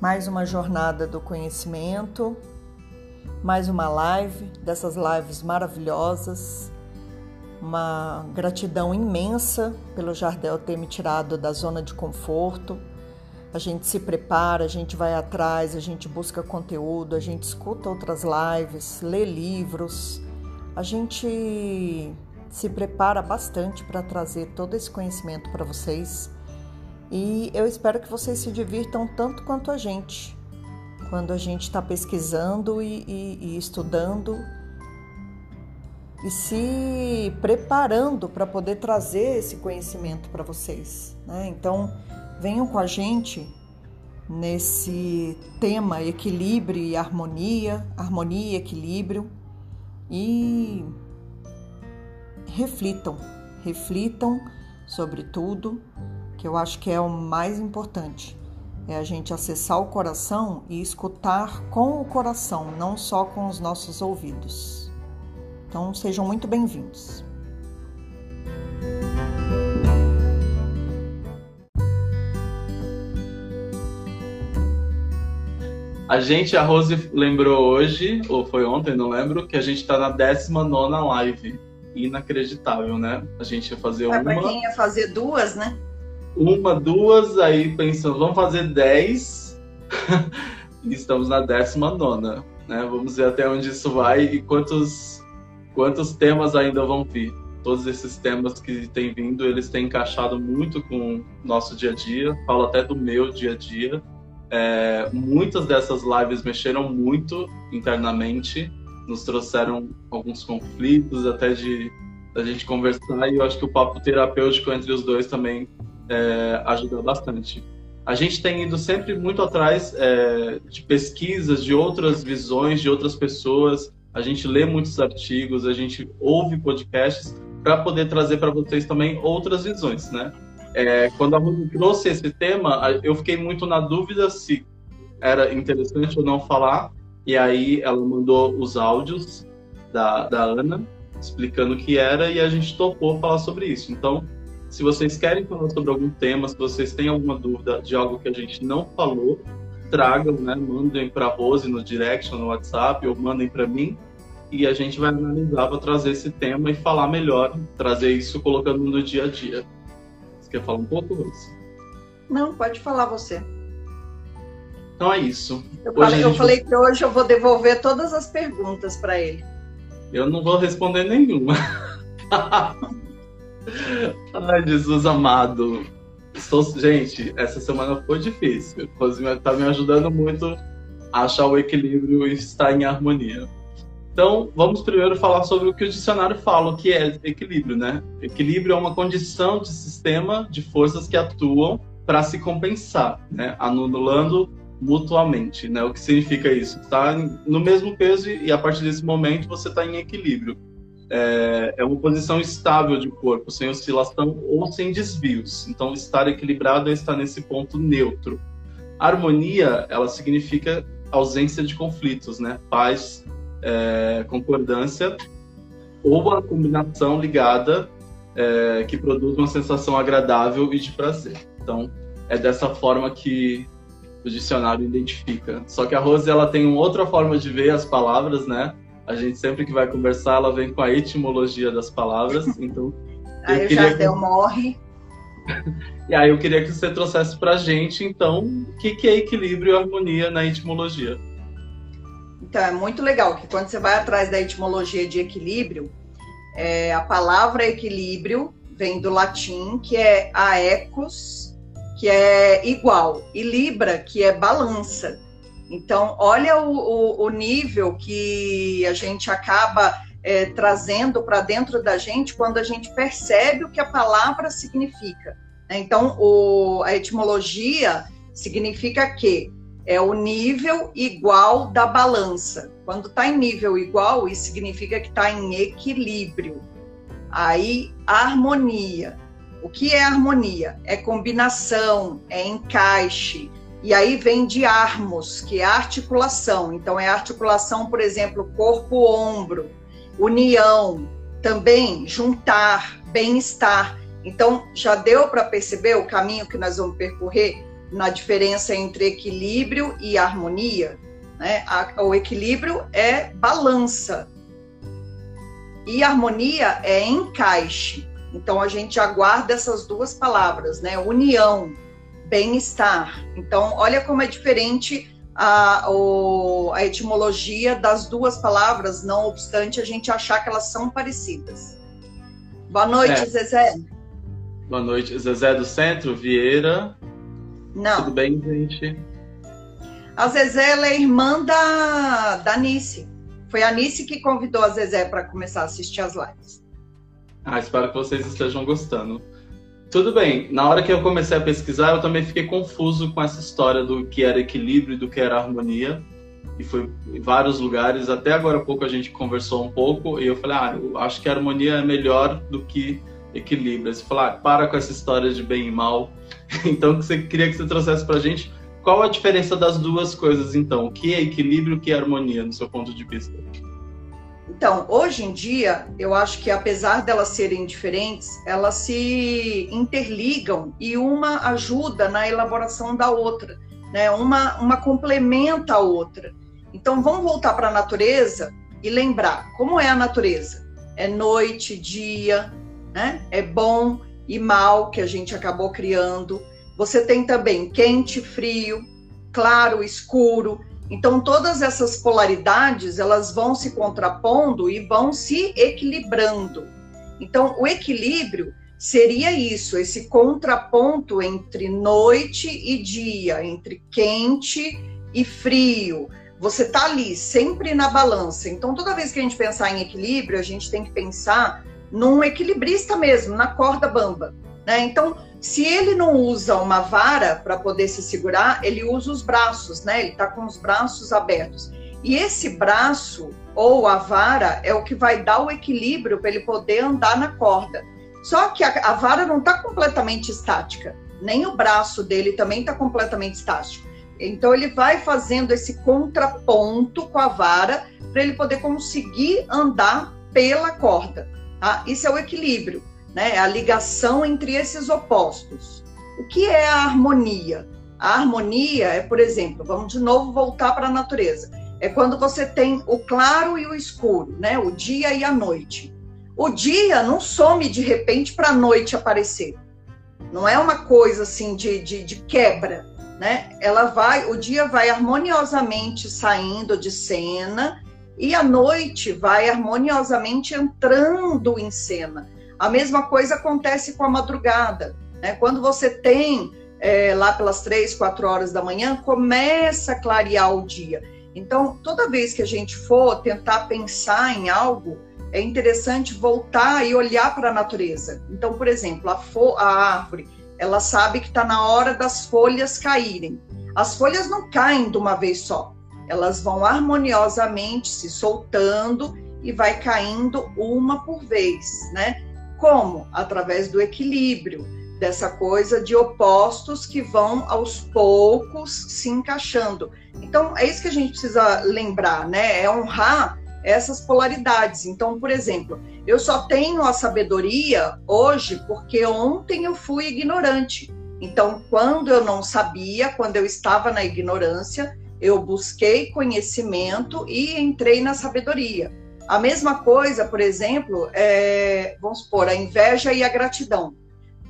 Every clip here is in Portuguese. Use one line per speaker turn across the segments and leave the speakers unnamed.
mais uma jornada do conhecimento, mais uma live dessas lives maravilhosas. Uma gratidão imensa pelo Jardel ter me tirado da zona de conforto. A gente se prepara, a gente vai atrás, a gente busca conteúdo, a gente escuta outras lives, lê livros. A gente se prepara bastante para trazer todo esse conhecimento para vocês. E eu espero que vocês se divirtam tanto quanto a gente, quando a gente está pesquisando e, e, e estudando e se preparando para poder trazer esse conhecimento para vocês. Né? Então, venham com a gente nesse tema equilíbrio e harmonia, harmonia e equilíbrio e reflitam, reflitam sobre tudo que eu acho que é o mais importante. É a gente acessar o coração e escutar com o coração, não só com os nossos ouvidos. Então, sejam muito bem-vindos.
A gente, a Rose lembrou hoje, ou foi ontem, não lembro, que a gente está na 19 live. Inacreditável, né? A gente ia fazer é, uma.
Pra quem ia fazer duas, né?
Uma, duas, aí pensando, vamos fazer dez. estamos na décima nona. Né? Vamos ver até onde isso vai e quantos, quantos temas ainda vão vir. Todos esses temas que têm vindo, eles têm encaixado muito com o nosso dia a dia. Falo até do meu dia a dia. É, muitas dessas lives mexeram muito internamente, nos trouxeram alguns conflitos, até de a gente conversar. E eu acho que o papo terapêutico entre os dois também é, ajuda bastante. A gente tem ido sempre muito atrás é, de pesquisas, de outras visões, de outras pessoas. A gente lê muitos artigos, a gente ouve podcasts para poder trazer para vocês também outras visões, né? É, quando a Ruth trouxe esse tema, eu fiquei muito na dúvida se era interessante ou não falar. E aí ela mandou os áudios da, da Ana explicando o que era e a gente topou falar sobre isso. Então, se vocês querem falar sobre algum tema, se vocês têm alguma dúvida de algo que a gente não falou, tragam, né? Mandem para a Rose no direct, no WhatsApp, ou mandem para mim, e a gente vai analisar para trazer esse tema e falar melhor, trazer isso colocando no dia a dia. Você quer falar um pouco, Rose?
Não, pode falar você.
Então é isso.
Eu falei, eu falei que hoje eu vou devolver todas as perguntas para ele.
Eu não vou responder nenhuma. Ai, Jesus amado. Estou... Gente, essa semana foi difícil. Está me ajudando muito a achar o equilíbrio e estar em harmonia. Então, vamos primeiro falar sobre o que o dicionário fala, que é equilíbrio, né? Equilíbrio é uma condição de sistema de forças que atuam para se compensar, né? Anulando mutuamente, né? O que significa isso? Está no mesmo peso e a partir desse momento você está em equilíbrio é, é, uma posição estável de corpo, sem oscilação ou sem desvios. Então, estar equilibrado é estar nesse ponto neutro. Harmonia, ela significa ausência de conflitos, né? Paz, é, concordância ou a combinação ligada é, que produz uma sensação agradável e de prazer. Então, é dessa forma que o dicionário identifica. Só que a Rose ela tem uma outra forma de ver as palavras, né? A gente sempre que vai conversar, ela vem com a etimologia das palavras. Então.
aí o Jardel que... morre.
e aí eu queria que você trouxesse para a gente, então, o que, que é equilíbrio e harmonia na etimologia.
Então, é muito legal que quando você vai atrás da etimologia de equilíbrio, é, a palavra equilíbrio vem do latim, que é aecos, que é igual, e libra, que é balança. Então, olha o, o, o nível que a gente acaba é, trazendo para dentro da gente quando a gente percebe o que a palavra significa. Né? Então, o, a etimologia significa que é o nível igual da balança. Quando está em nível igual, isso significa que está em equilíbrio. Aí, harmonia. O que é harmonia? É combinação, é encaixe, e aí vem de armos, que é articulação. Então, é articulação, por exemplo, corpo-ombro, união, também juntar, bem-estar. Então, já deu para perceber o caminho que nós vamos percorrer? na diferença entre equilíbrio e harmonia. Né? o equilíbrio é balança e harmonia é encaixe. Então a gente aguarda essas duas palavras, né? União, bem-estar. Então olha como é diferente a, o, a etimologia das duas palavras, não obstante a gente achar que elas são parecidas. Boa noite, é. Zezé.
Boa noite, Zezé do Centro, Vieira.
Não.
Tudo bem, gente?
A Zezé ela é irmã da, da Nice. Foi a Nice que convidou a Zezé para começar a assistir as lives.
Ah, espero que vocês estejam gostando. Tudo bem, na hora que eu comecei a pesquisar, eu também fiquei confuso com essa história do que era equilíbrio e do que era harmonia. E foi em vários lugares, até agora pouco a gente conversou um pouco, e eu falei, ah, eu acho que a harmonia é melhor do que equilíbrio. Você falou, ah, para com essa história de bem e mal. então, você queria que você trouxesse pra gente qual a diferença das duas coisas, então? O que é equilíbrio e o que é harmonia, no seu ponto de vista?
Então, hoje em dia, eu acho que apesar delas serem diferentes, elas se interligam e uma ajuda na elaboração da outra, né? Uma, uma complementa a outra. Então, vamos voltar para a natureza e lembrar como é a natureza. É noite, dia, né? É bom e mal que a gente acabou criando. Você tem também quente, frio, claro, escuro. Então, todas essas polaridades, elas vão se contrapondo e vão se equilibrando. Então, o equilíbrio seria isso, esse contraponto entre noite e dia, entre quente e frio. Você está ali sempre na balança. Então, toda vez que a gente pensar em equilíbrio, a gente tem que pensar num equilibrista mesmo, na corda bamba. Né? Então, se ele não usa uma vara para poder se segurar, ele usa os braços, né? Ele está com os braços abertos. E esse braço ou a vara é o que vai dar o equilíbrio para ele poder andar na corda. Só que a, a vara não está completamente estática, nem o braço dele também está completamente estático. Então ele vai fazendo esse contraponto com a vara para ele poder conseguir andar pela corda. Tá? Isso é o equilíbrio né? A ligação entre esses opostos. O que é a harmonia? A harmonia é, por exemplo, vamos de novo voltar para a natureza. É quando você tem o claro e o escuro, né? O dia e a noite. O dia não some de repente para a noite aparecer. Não é uma coisa assim de, de, de quebra, né? Ela vai, o dia vai harmoniosamente saindo de cena e a noite vai harmoniosamente entrando em cena. A mesma coisa acontece com a madrugada. Né? Quando você tem é, lá pelas três, quatro horas da manhã, começa a clarear o dia. Então, toda vez que a gente for tentar pensar em algo, é interessante voltar e olhar para a natureza. Então, por exemplo, a, a árvore, ela sabe que está na hora das folhas caírem. As folhas não caem de uma vez só, elas vão harmoniosamente se soltando e vai caindo uma por vez, né? Como? Através do equilíbrio, dessa coisa de opostos que vão aos poucos se encaixando. Então, é isso que a gente precisa lembrar, né? É honrar essas polaridades. Então, por exemplo, eu só tenho a sabedoria hoje porque ontem eu fui ignorante. Então, quando eu não sabia, quando eu estava na ignorância, eu busquei conhecimento e entrei na sabedoria. A mesma coisa, por exemplo, é, vamos supor, a inveja e a gratidão.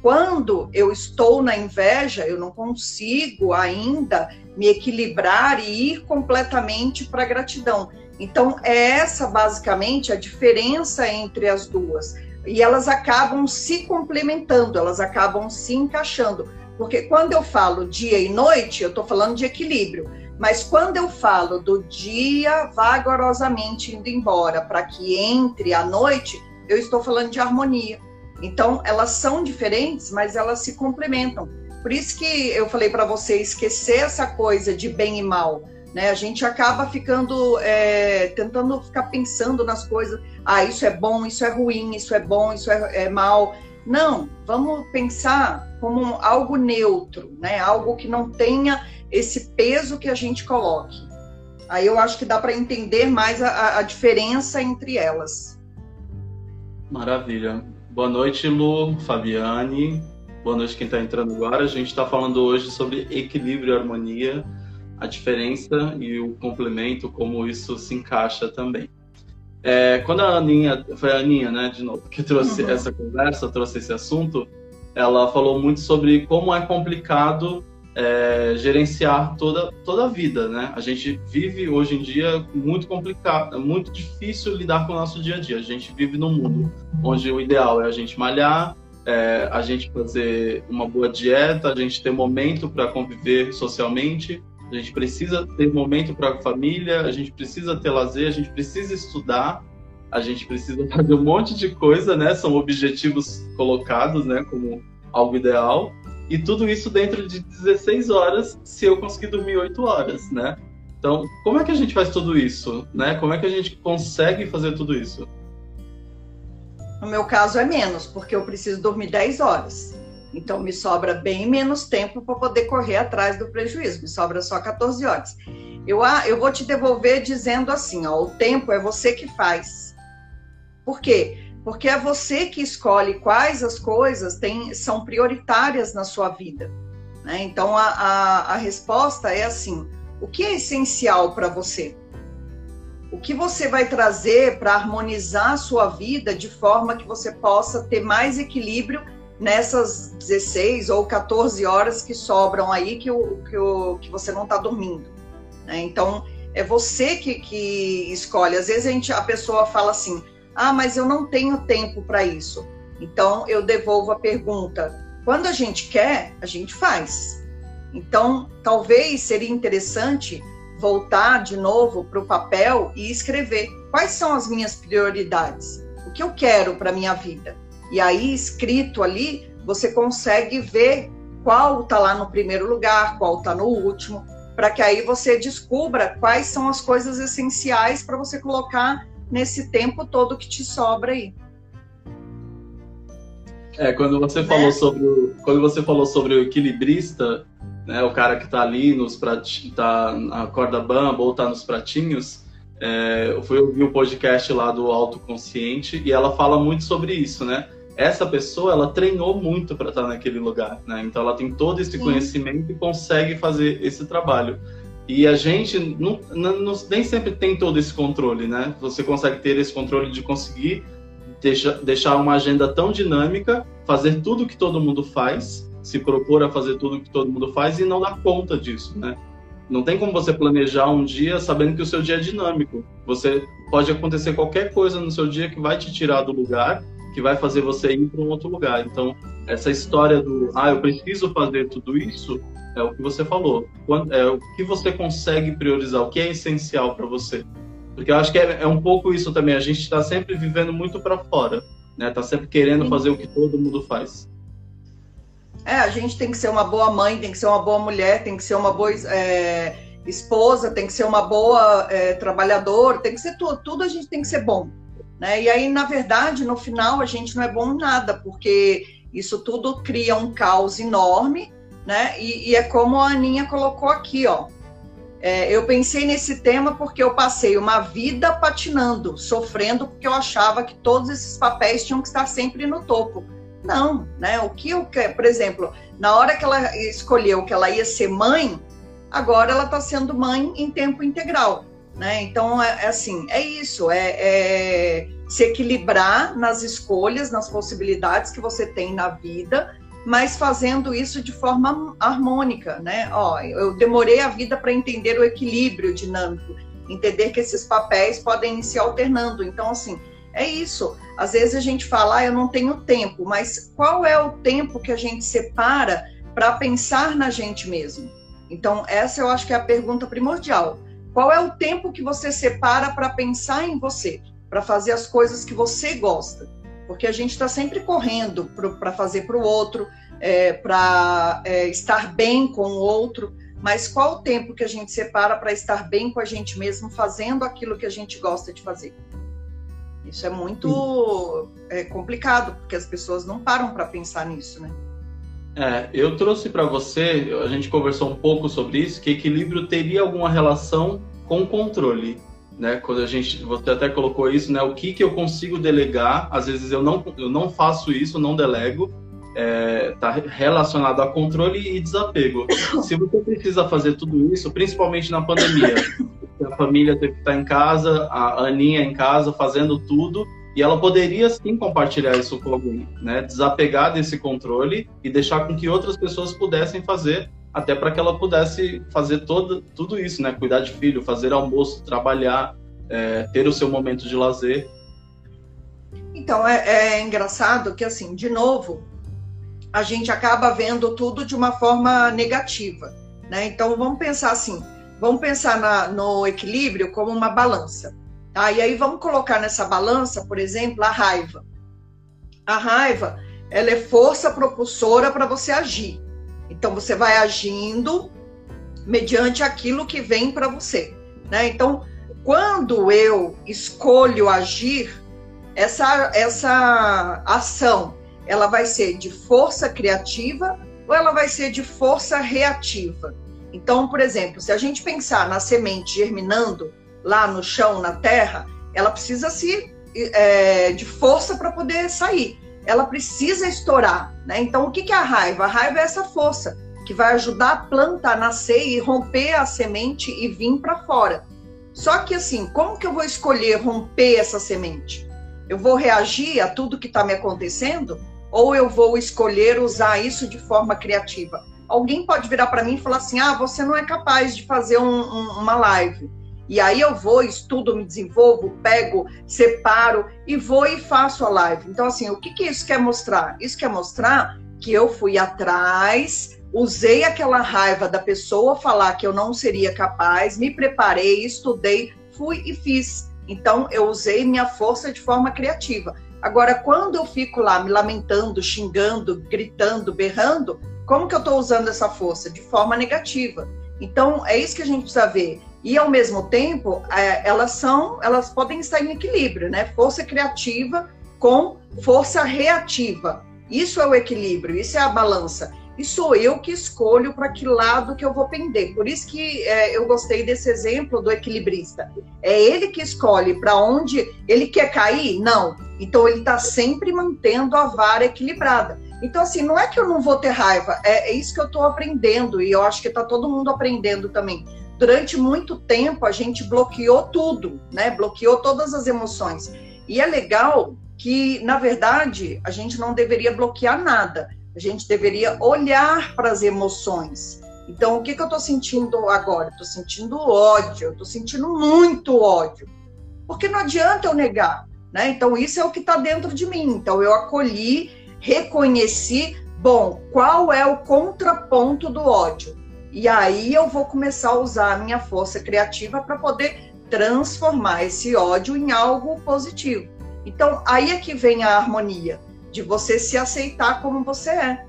Quando eu estou na inveja, eu não consigo ainda me equilibrar e ir completamente para a gratidão. Então, é essa basicamente a diferença entre as duas. E elas acabam se complementando, elas acabam se encaixando. Porque quando eu falo dia e noite, eu estou falando de equilíbrio. Mas quando eu falo do dia vagarosamente indo embora para que entre a noite, eu estou falando de harmonia. Então, elas são diferentes, mas elas se complementam. Por isso que eu falei para você esquecer essa coisa de bem e mal. Né? A gente acaba ficando, é, tentando ficar pensando nas coisas. Ah, isso é bom, isso é ruim, isso é bom, isso é, é mal. Não, vamos pensar como algo neutro, né? Algo que não tenha esse peso que a gente coloque. Aí eu acho que dá para entender mais a, a, diferença entre elas.
Maravilha. Boa noite, Lu, Fabiane. Boa noite quem está entrando agora. A gente está falando hoje sobre equilíbrio e harmonia, a diferença e o complemento, como isso se encaixa também. É, quando a Aninha, foi a Aninha, né, de novo, que trouxe uhum. essa conversa, trouxe esse assunto, ela falou muito sobre como é complicado é, gerenciar toda, toda a vida, né? A gente vive hoje em dia muito complicado, é muito difícil lidar com o nosso dia a dia. A gente vive num mundo onde o ideal é a gente malhar, é, a gente fazer uma boa dieta, a gente ter momento para conviver socialmente, a gente precisa ter momento para a família, a gente precisa ter lazer, a gente precisa estudar, a gente precisa fazer um monte de coisa, né? São objetivos colocados, né, como algo ideal. E tudo isso dentro de 16 horas, se eu conseguir dormir 8 horas, né? Então, como é que a gente faz tudo isso, né? Como é que a gente consegue fazer tudo isso?
No meu caso é menos, porque eu preciso dormir 10 horas. Então me sobra bem menos tempo para poder correr atrás do prejuízo, me sobra só 14 horas. Eu, eu vou te devolver dizendo assim: ó, o tempo é você que faz. Por quê? Porque é você que escolhe quais as coisas tem, são prioritárias na sua vida. Né? Então a, a, a resposta é assim: o que é essencial para você? O que você vai trazer para harmonizar a sua vida de forma que você possa ter mais equilíbrio nessas 16 ou 14 horas que sobram aí que, o, que, o, que você não está dormindo. Né? Então, é você que, que escolhe. Às vezes a, gente, a pessoa fala assim: ah, mas eu não tenho tempo para isso. Então, eu devolvo a pergunta: quando a gente quer, a gente faz. Então, talvez seria interessante voltar de novo para o papel e escrever quais são as minhas prioridades, o que eu quero para minha vida e aí, escrito ali, você consegue ver qual está lá no primeiro lugar, qual está no último, para que aí você descubra quais são as coisas essenciais para você colocar nesse tempo todo que te sobra aí.
É, quando você né? falou sobre o, quando você falou sobre o equilibrista, né, o cara que está ali nos pratinhos, tá na corda bamba ou está nos pratinhos, é, eu fui ouvir o podcast lá do Autoconsciente e ela fala muito sobre isso, né? Essa pessoa ela treinou muito para estar naquele lugar, né? Então ela tem todo esse Sim. conhecimento e consegue fazer esse trabalho. E a gente não, não, nem sempre tem todo esse controle, né? Você consegue ter esse controle de conseguir deixa, deixar uma agenda tão dinâmica, fazer tudo que todo mundo faz, se propor a fazer tudo que todo mundo faz e não dar conta disso, né? Não tem como você planejar um dia sabendo que o seu dia é dinâmico. Você pode acontecer qualquer coisa no seu dia que vai te tirar do lugar que vai fazer você ir para um outro lugar. Então, essa história do, ah, eu preciso fazer tudo isso, é o que você falou. É o que você consegue priorizar, o que é essencial para você. Porque eu acho que é, é, um pouco isso também. A gente está sempre vivendo muito para fora, né? Tá sempre querendo Sim. fazer o que todo mundo faz.
É, a gente tem que ser uma boa mãe, tem que ser uma boa mulher, tem que ser uma boa é, esposa, tem que ser uma boa é, trabalhadora, tem que ser tudo. Tudo a gente tem que ser bom. Né? E aí, na verdade, no final, a gente não é bom em nada, porque isso tudo cria um caos enorme, né? E, e é como a Aninha colocou aqui, ó. É, eu pensei nesse tema porque eu passei uma vida patinando, sofrendo, porque eu achava que todos esses papéis tinham que estar sempre no topo. Não, né? O que eu quero, por exemplo, na hora que ela escolheu que ela ia ser mãe, agora ela está sendo mãe em tempo integral. Né? Então, é, é, assim, é isso, é, é, se equilibrar nas escolhas, nas possibilidades que você tem na vida, mas fazendo isso de forma harmônica, né? Ó, eu demorei a vida para entender o equilíbrio dinâmico, entender que esses papéis podem se alternando. Então, assim, é isso. Às vezes a gente fala, ah, eu não tenho tempo, mas qual é o tempo que a gente separa para pensar na gente mesmo? Então, essa eu acho que é a pergunta primordial qual é o tempo que você separa para pensar em você, para fazer as coisas que você gosta? Porque a gente está sempre correndo para fazer para o outro, é, para é, estar bem com o outro, mas qual o tempo que a gente separa para estar bem com a gente mesmo, fazendo aquilo que a gente gosta de fazer? Isso é muito é, complicado, porque as pessoas não param para pensar nisso, né?
É, eu trouxe para você, a gente conversou um pouco sobre isso, que equilíbrio teria alguma relação com controle, né? Quando a gente, você até colocou isso, né? O que que eu consigo delegar? Às vezes eu não, eu não faço isso, não delego, está é, tá relacionado a controle e desapego. Se você precisa fazer tudo isso, principalmente na pandemia, a família teve que estar em casa, a Aninha em casa fazendo tudo, e ela poderia sim compartilhar isso com alguém, né? Desapegar desse controle e deixar com que outras pessoas pudessem fazer, até para que ela pudesse fazer todo, tudo isso, né? Cuidar de filho, fazer almoço, trabalhar, é, ter o seu momento de lazer.
Então, é, é engraçado que, assim, de novo, a gente acaba vendo tudo de uma forma negativa, né? Então, vamos pensar assim, vamos pensar na, no equilíbrio como uma balança, tá? E aí vamos colocar nessa balança, por exemplo, a raiva. A raiva, ela é força propulsora para você agir. Então, você vai agindo mediante aquilo que vem para você, né? Então, quando eu escolho agir, essa, essa ação ela vai ser de força criativa ou ela vai ser de força reativa. Então, por exemplo, se a gente pensar na semente germinando lá no chão, na terra, ela precisa se é, de força para poder sair. Ela precisa estourar, né? Então, o que é a raiva? A raiva é essa força que vai ajudar a planta a nascer e romper a semente e vir para fora. Só que assim, como que eu vou escolher romper essa semente? Eu vou reagir a tudo que está me acontecendo ou eu vou escolher usar isso de forma criativa? Alguém pode virar para mim e falar assim: ah, você não é capaz de fazer um, um, uma live. E aí eu vou, estudo, me desenvolvo, pego, separo e vou e faço a live. Então, assim, o que, que isso quer mostrar? Isso quer mostrar que eu fui atrás, usei aquela raiva da pessoa falar que eu não seria capaz, me preparei, estudei, fui e fiz. Então, eu usei minha força de forma criativa. Agora, quando eu fico lá me lamentando, xingando, gritando, berrando, como que eu estou usando essa força? De forma negativa. Então, é isso que a gente precisa ver. E ao mesmo tempo, é, elas são, elas podem estar em equilíbrio, né? Força criativa com força reativa. Isso é o equilíbrio, isso é a balança e sou eu que escolho para que lado que eu vou pender. Por isso que é, eu gostei desse exemplo do equilibrista. É ele que escolhe para onde ele quer cair? Não. Então ele está sempre mantendo a vara equilibrada. Então, assim, não é que eu não vou ter raiva, é, é isso que eu estou aprendendo, e eu acho que está todo mundo aprendendo também. Durante muito tempo a gente bloqueou tudo, né? Bloqueou todas as emoções. E é legal que, na verdade, a gente não deveria bloquear nada a gente deveria olhar para as emoções. Então, o que, que eu estou sentindo agora? Estou sentindo ódio, estou sentindo muito ódio. Porque não adianta eu negar, né? Então, isso é o que está dentro de mim. Então, eu acolhi, reconheci, bom, qual é o contraponto do ódio? E aí eu vou começar a usar a minha força criativa para poder transformar esse ódio em algo positivo. Então, aí é que vem a harmonia de você se aceitar como você é.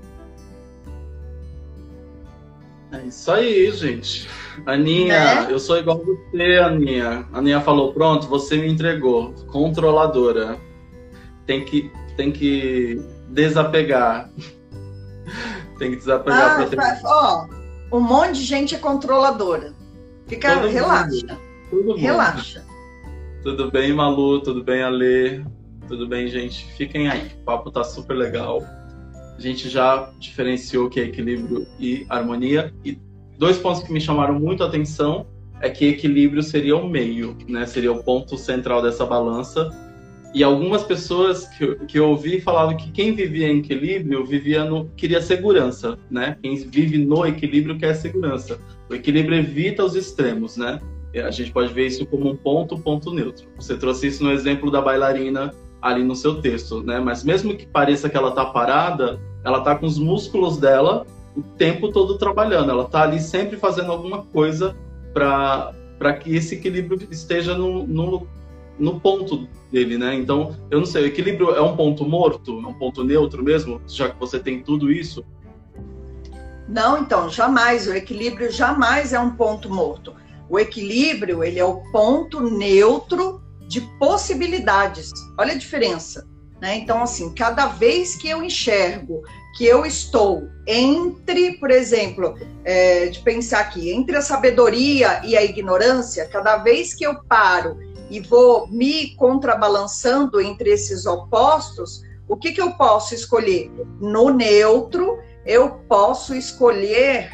É isso aí, gente. Aninha, né? eu sou igual você, Aninha. Aninha falou: pronto, você me entregou. Controladora. Tem que, tem que desapegar. tem que desapegar.
Ah, ter... Ó, um monte de gente é controladora. Fica, Todo relaxa. Mundo. Relaxa.
Tudo bem, Malu? Tudo bem, Ale? Tudo bem, gente? Fiquem aí. O papo tá super legal. A gente já diferenciou o que é equilíbrio e harmonia. E dois pontos que me chamaram muito a atenção é que equilíbrio seria o meio, né? Seria o ponto central dessa balança. E algumas pessoas que, que eu ouvi falavam que quem vivia em equilíbrio vivia no queria segurança, né? Quem vive no equilíbrio quer segurança. O equilíbrio evita os extremos, né? A gente pode ver isso como um ponto, ponto neutro. Você trouxe isso no exemplo da bailarina ali no seu texto, né? Mas mesmo que pareça que ela tá parada, ela tá com os músculos dela o tempo todo trabalhando. Ela tá ali sempre fazendo alguma coisa para que esse equilíbrio esteja no, no, no ponto dele, né? Então, eu não sei, o equilíbrio é um ponto morto, é um ponto neutro mesmo, já que você tem tudo isso?
Não, então, jamais. O equilíbrio jamais é um ponto morto. O equilíbrio, ele é o ponto neutro de possibilidades. Olha a diferença. Né? Então, assim, cada vez que eu enxergo que eu estou entre, por exemplo, é, de pensar aqui, entre a sabedoria e a ignorância, cada vez que eu paro e vou me contrabalançando entre esses opostos, o que, que eu posso escolher? No neutro, eu posso escolher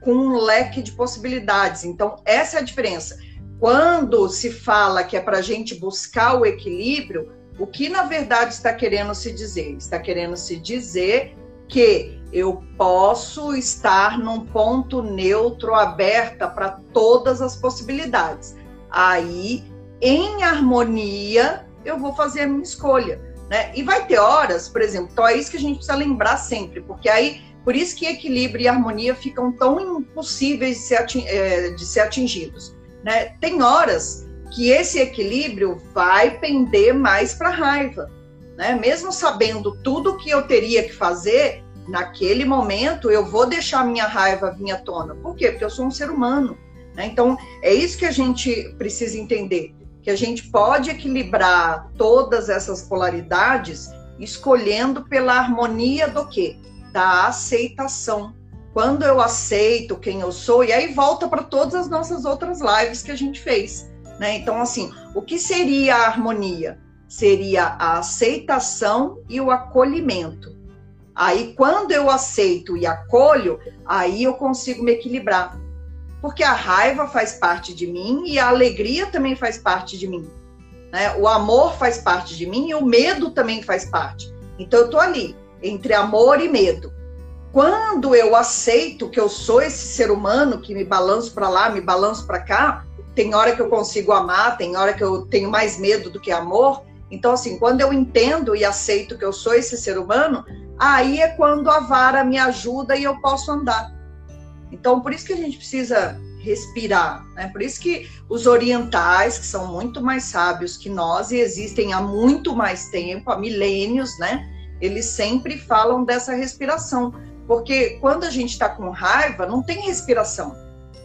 com um leque de possibilidades. Então, essa é a diferença. Quando se fala que é para a gente buscar o equilíbrio, o que na verdade está querendo se dizer? Está querendo se dizer que eu posso estar num ponto neutro aberta para todas as possibilidades. Aí, em harmonia, eu vou fazer a minha escolha. Né? E vai ter horas, por exemplo, então é isso que a gente precisa lembrar sempre, porque aí, por isso que equilíbrio e harmonia ficam tão impossíveis de ser, é, de ser atingidos. Né? Tem horas que esse equilíbrio vai pender mais para raiva. Né? Mesmo sabendo tudo que eu teria que fazer, naquele momento eu vou deixar minha raiva vir à tona. Por quê? Porque eu sou um ser humano. Né? Então, é isso que a gente precisa entender que a gente pode equilibrar todas essas polaridades escolhendo pela harmonia do quê? Da aceitação. Quando eu aceito quem eu sou, e aí volta para todas as nossas outras lives que a gente fez. Né? Então, assim, o que seria a harmonia? Seria a aceitação e o acolhimento. Aí, quando eu aceito e acolho, aí eu consigo me equilibrar porque a raiva faz parte de mim e a alegria também faz parte de mim. Né? O amor faz parte de mim e o medo também faz parte. Então eu tô ali entre amor e medo. Quando eu aceito que eu sou esse ser humano que me balanço para lá, me balanço para cá, tem hora que eu consigo amar, tem hora que eu tenho mais medo do que amor. Então, assim, quando eu entendo e aceito que eu sou esse ser humano, aí é quando a vara me ajuda e eu posso andar. Então, por isso que a gente precisa respirar, né? Por isso que os orientais, que são muito mais sábios que nós e existem há muito mais tempo, há milênios, né? Eles sempre falam dessa respiração, porque quando a gente está com raiva, não tem respiração,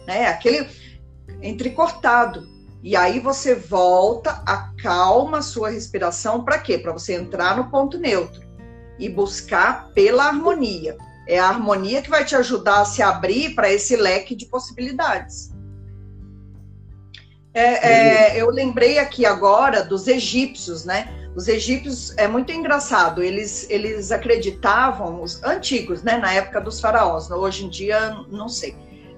né? Aquele entrecortado. E aí você volta, acalma a sua respiração para quê? Para você entrar no ponto neutro e buscar pela harmonia. É a harmonia que vai te ajudar a se abrir para esse leque de possibilidades. É, é, eu lembrei aqui agora dos egípcios, né? Os egípcios é muito engraçado. Eles, eles acreditavam, os antigos, né? Na época dos faraós. Hoje em dia, não sei.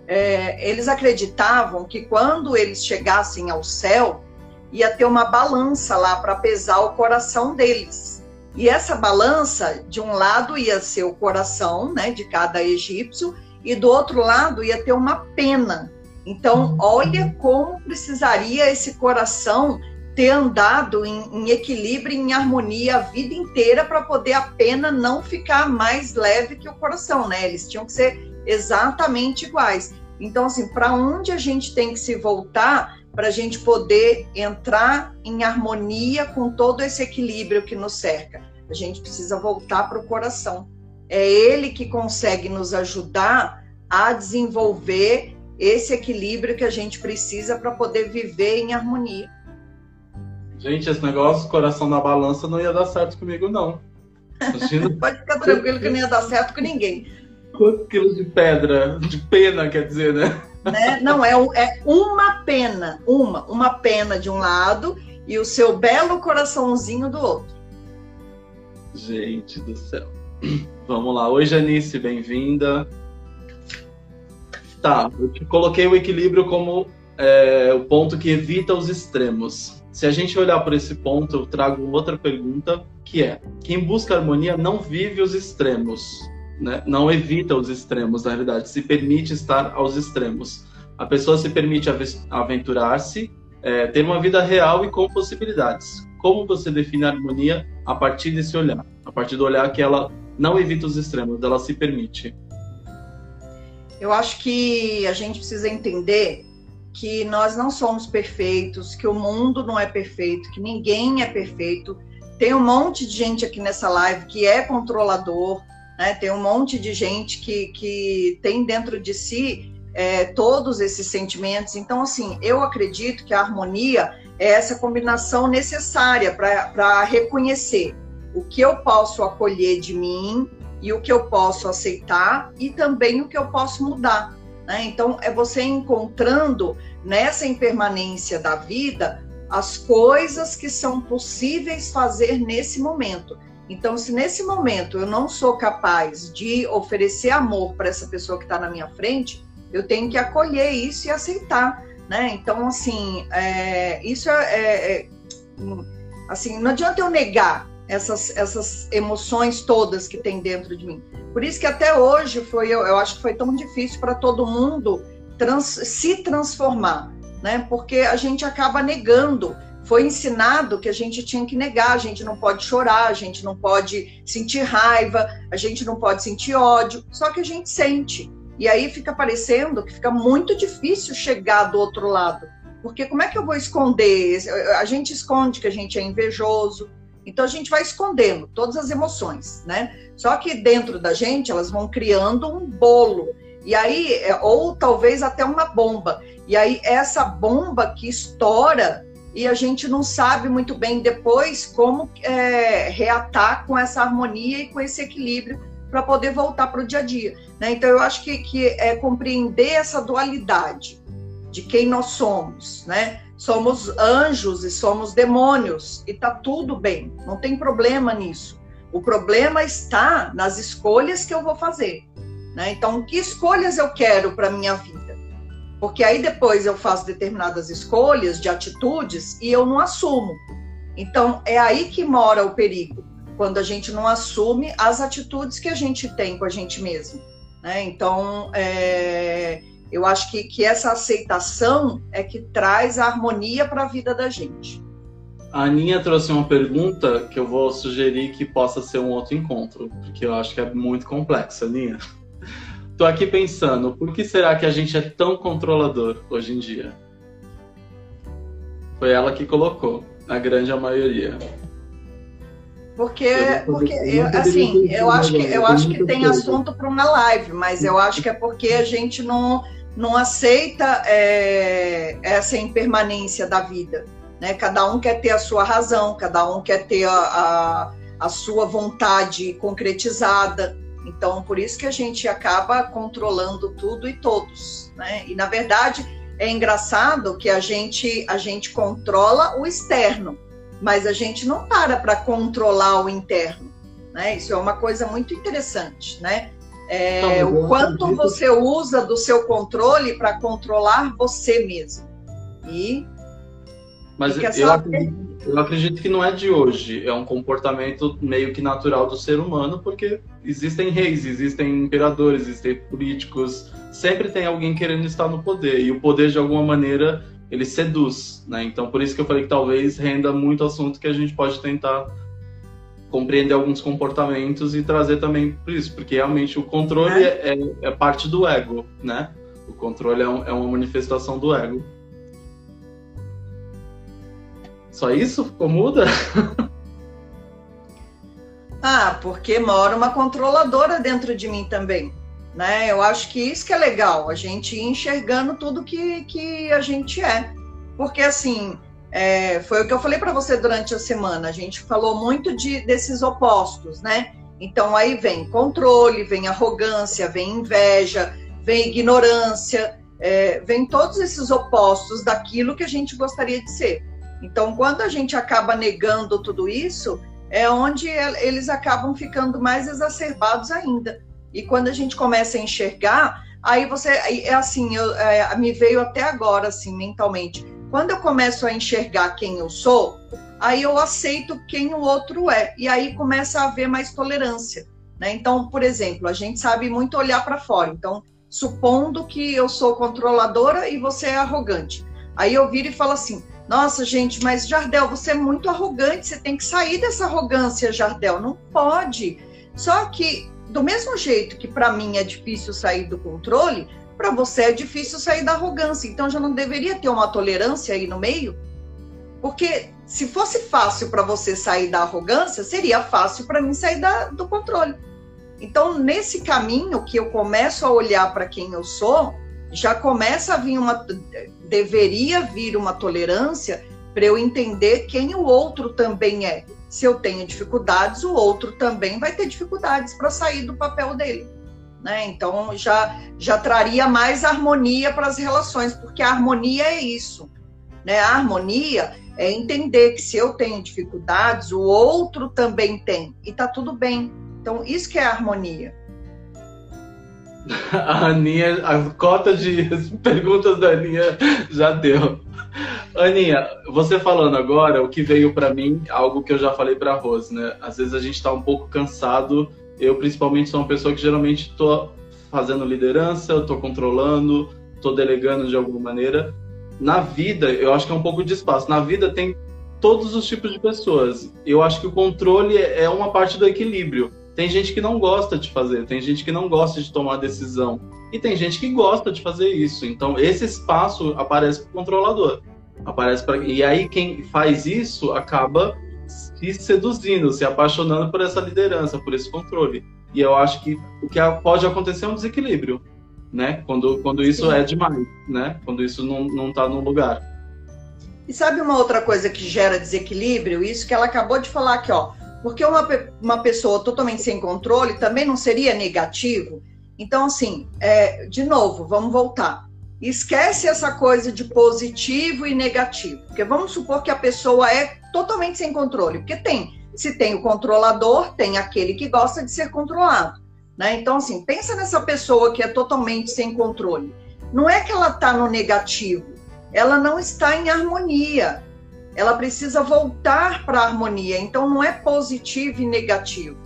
É, eles acreditavam que quando eles chegassem ao céu, ia ter uma balança lá para pesar o coração deles. E essa balança, de um lado ia ser o coração, né, de cada egípcio, e do outro lado ia ter uma pena. Então, olha como precisaria esse coração ter andado em, em equilíbrio, em harmonia a vida inteira para poder a pena não ficar mais leve que o coração, né? Eles tinham que ser exatamente iguais. Então, assim, para onde a gente tem que se voltar para a gente poder entrar em harmonia com todo esse equilíbrio que nos cerca. A gente precisa voltar para o coração. É ele que consegue nos ajudar a desenvolver esse equilíbrio que a gente precisa para poder viver em harmonia.
Gente, esse negócio, coração na balança, não ia dar certo comigo, não.
Imagina... Pode ficar tranquilo que não ia dar certo com ninguém.
Quantos quilos de pedra, de pena, quer dizer, né?
Né? Não, é, é uma pena, uma, uma pena de um lado e o seu belo coraçãozinho do outro.
Gente do céu. Vamos lá. Oi, Janice, bem-vinda. Tá, eu te coloquei o equilíbrio como é, o ponto que evita os extremos. Se a gente olhar por esse ponto, eu trago outra pergunta, que é: quem busca harmonia não vive os extremos né? não evita os extremos, na realidade, se permite estar aos extremos. A pessoa se permite aventurar-se, é, ter uma vida real e com possibilidades. Como você define a harmonia a partir desse olhar? A partir do olhar que ela não evita os extremos, ela se permite.
Eu acho que a gente precisa entender que nós não somos perfeitos, que o mundo não é perfeito, que ninguém é perfeito. Tem um monte de gente aqui nessa live que é controlador, né? Tem um monte de gente que, que tem dentro de si é, todos esses sentimentos. Então, assim, eu acredito que a harmonia é essa combinação necessária para reconhecer o que eu posso acolher de mim e o que eu posso aceitar e também o que eu posso mudar. Né? Então, é você encontrando nessa impermanência da vida as coisas que são possíveis fazer nesse momento Então, se nesse momento eu não sou capaz de oferecer amor para essa pessoa que está na minha frente, eu tenho que acolher isso e aceitar, né? Então, assim, é, isso é, é, é, assim, não adianta eu negar essas, essas emoções todas que tem dentro de mim. Por isso que até hoje foi, eu, eu acho que foi tão difícil para todo mundo trans, se transformar, né? Porque a gente acaba negando foi ensinado que a gente tinha que negar, a gente não pode chorar, a gente não pode sentir raiva, a gente não pode sentir ódio, só que a gente sente. E aí fica parecendo que fica muito difícil chegar do outro lado. Porque como é que eu vou esconder? A gente esconde que a gente é invejoso. Então a gente vai escondendo todas as emoções, né? Só que dentro da gente elas vão criando um bolo. E aí, é, ou talvez até uma bomba. E aí, essa bomba que estoura e a gente não sabe muito bem depois como é, reatar com essa harmonia e com esse equilíbrio para poder voltar para o dia a dia. Né? Então, eu acho que, que é compreender essa dualidade de quem nós somos, né? Somos anjos e somos demônios e tá tudo bem, não tem problema nisso. O problema está nas escolhas que eu vou fazer, né? Então, que escolhas eu quero para minha vida? Porque aí depois eu faço determinadas escolhas de atitudes e eu não assumo. Então é aí que mora o perigo, quando a gente não assume as atitudes que a gente tem com a gente mesmo. Né? Então é, eu acho que, que essa aceitação é que traz a harmonia para a vida da gente.
A Aninha trouxe uma pergunta que eu vou sugerir que possa ser um outro encontro, porque eu acho que é muito complexa, Aninha. Tô aqui pensando, por que será que a gente é tão controlador hoje em dia? Foi ela que colocou, a grande maioria.
Porque, porque eu, assim, eu acho que eu acho que tem assunto para uma live, mas eu acho que é porque a gente não não aceita é, essa impermanência da vida, né? Cada um quer ter a sua razão, cada um quer ter a, a, a sua vontade concretizada. Então, por isso que a gente acaba controlando tudo e todos, né? E na verdade é engraçado que a gente a gente controla o externo, mas a gente não para para controlar o interno, né? Isso é uma coisa muito interessante, né? É, o quanto você usa do seu controle para controlar você mesmo. E
mas eu acredito, eu acredito que não é de hoje, é um comportamento meio que natural do ser humano, porque existem reis, existem imperadores, existem políticos, sempre tem alguém querendo estar no poder, e o poder, de alguma maneira, ele seduz, né? Então, por isso que eu falei que talvez renda muito assunto que a gente pode tentar compreender alguns comportamentos e trazer também por isso, porque realmente o controle é, é, é parte do ego, né? O controle é, um, é uma manifestação do ego. Só isso ficou muda?
ah, porque mora uma controladora dentro de mim também. Né? Eu acho que isso que é legal, a gente ir enxergando tudo que, que a gente é. Porque assim, é, foi o que eu falei para você durante a semana. A gente falou muito de, desses opostos, né? Então aí vem controle, vem arrogância, vem inveja, vem ignorância, é, vem todos esses opostos daquilo que a gente gostaria de ser. Então, quando a gente acaba negando tudo isso, é onde eles acabam ficando mais exacerbados ainda. E quando a gente começa a enxergar, aí você é assim, eu, é, me veio até agora assim mentalmente. Quando eu começo a enxergar quem eu sou, aí eu aceito quem o outro é e aí começa a haver mais tolerância, né? Então, por exemplo, a gente sabe muito olhar para fora. Então, supondo que eu sou controladora e você é arrogante, aí eu viro e falo assim: nossa, gente, mas Jardel, você é muito arrogante, você tem que sair dessa arrogância, Jardel. Não pode. Só que, do mesmo jeito que para mim é difícil sair do controle, para você é difícil sair da arrogância. Então já não deveria ter uma tolerância aí no meio? Porque se fosse fácil para você sair da arrogância, seria fácil para mim sair da, do controle. Então, nesse caminho que eu começo a olhar para quem eu sou, já começa a vir uma deveria vir uma tolerância para eu entender quem o outro também é. Se eu tenho dificuldades, o outro também vai ter dificuldades para sair do papel dele. Né? Então já já traria mais harmonia para as relações, porque a harmonia é isso. Né? A harmonia é entender que se eu tenho dificuldades, o outro também tem, e tá tudo bem. Então, isso que é harmonia.
A Aninha, a cota de perguntas da Aninha já deu. Aninha, você falando agora, o que veio para mim, algo que eu já falei para Rose, né? Às vezes a gente está um pouco cansado. Eu, principalmente, sou uma pessoa que geralmente estou fazendo liderança, estou controlando, estou delegando de alguma maneira. Na vida, eu acho que é um pouco de espaço. Na vida tem todos os tipos de pessoas. Eu acho que o controle é uma parte do equilíbrio. Tem gente que não gosta de fazer, tem gente que não gosta de tomar decisão. E tem gente que gosta de fazer isso. Então, esse espaço aparece para o controlador. Aparece pra... E aí, quem faz isso acaba se seduzindo, se apaixonando por essa liderança, por esse controle. E eu acho que o que pode acontecer é um desequilíbrio, né? Quando, quando isso Sim. é demais, né? Quando isso não, não tá no lugar.
E sabe uma outra coisa que gera desequilíbrio? Isso que ela acabou de falar aqui, ó. Porque uma, uma pessoa totalmente sem controle também não seria negativo. Então, assim, é, de novo, vamos voltar. Esquece essa coisa de positivo e negativo. Porque vamos supor que a pessoa é totalmente sem controle. Porque tem, se tem o controlador, tem aquele que gosta de ser controlado. Né? Então, assim, pensa nessa pessoa que é totalmente sem controle. Não é que ela está no negativo, ela não está em harmonia ela precisa voltar para a harmonia. Então, não é positivo e negativo.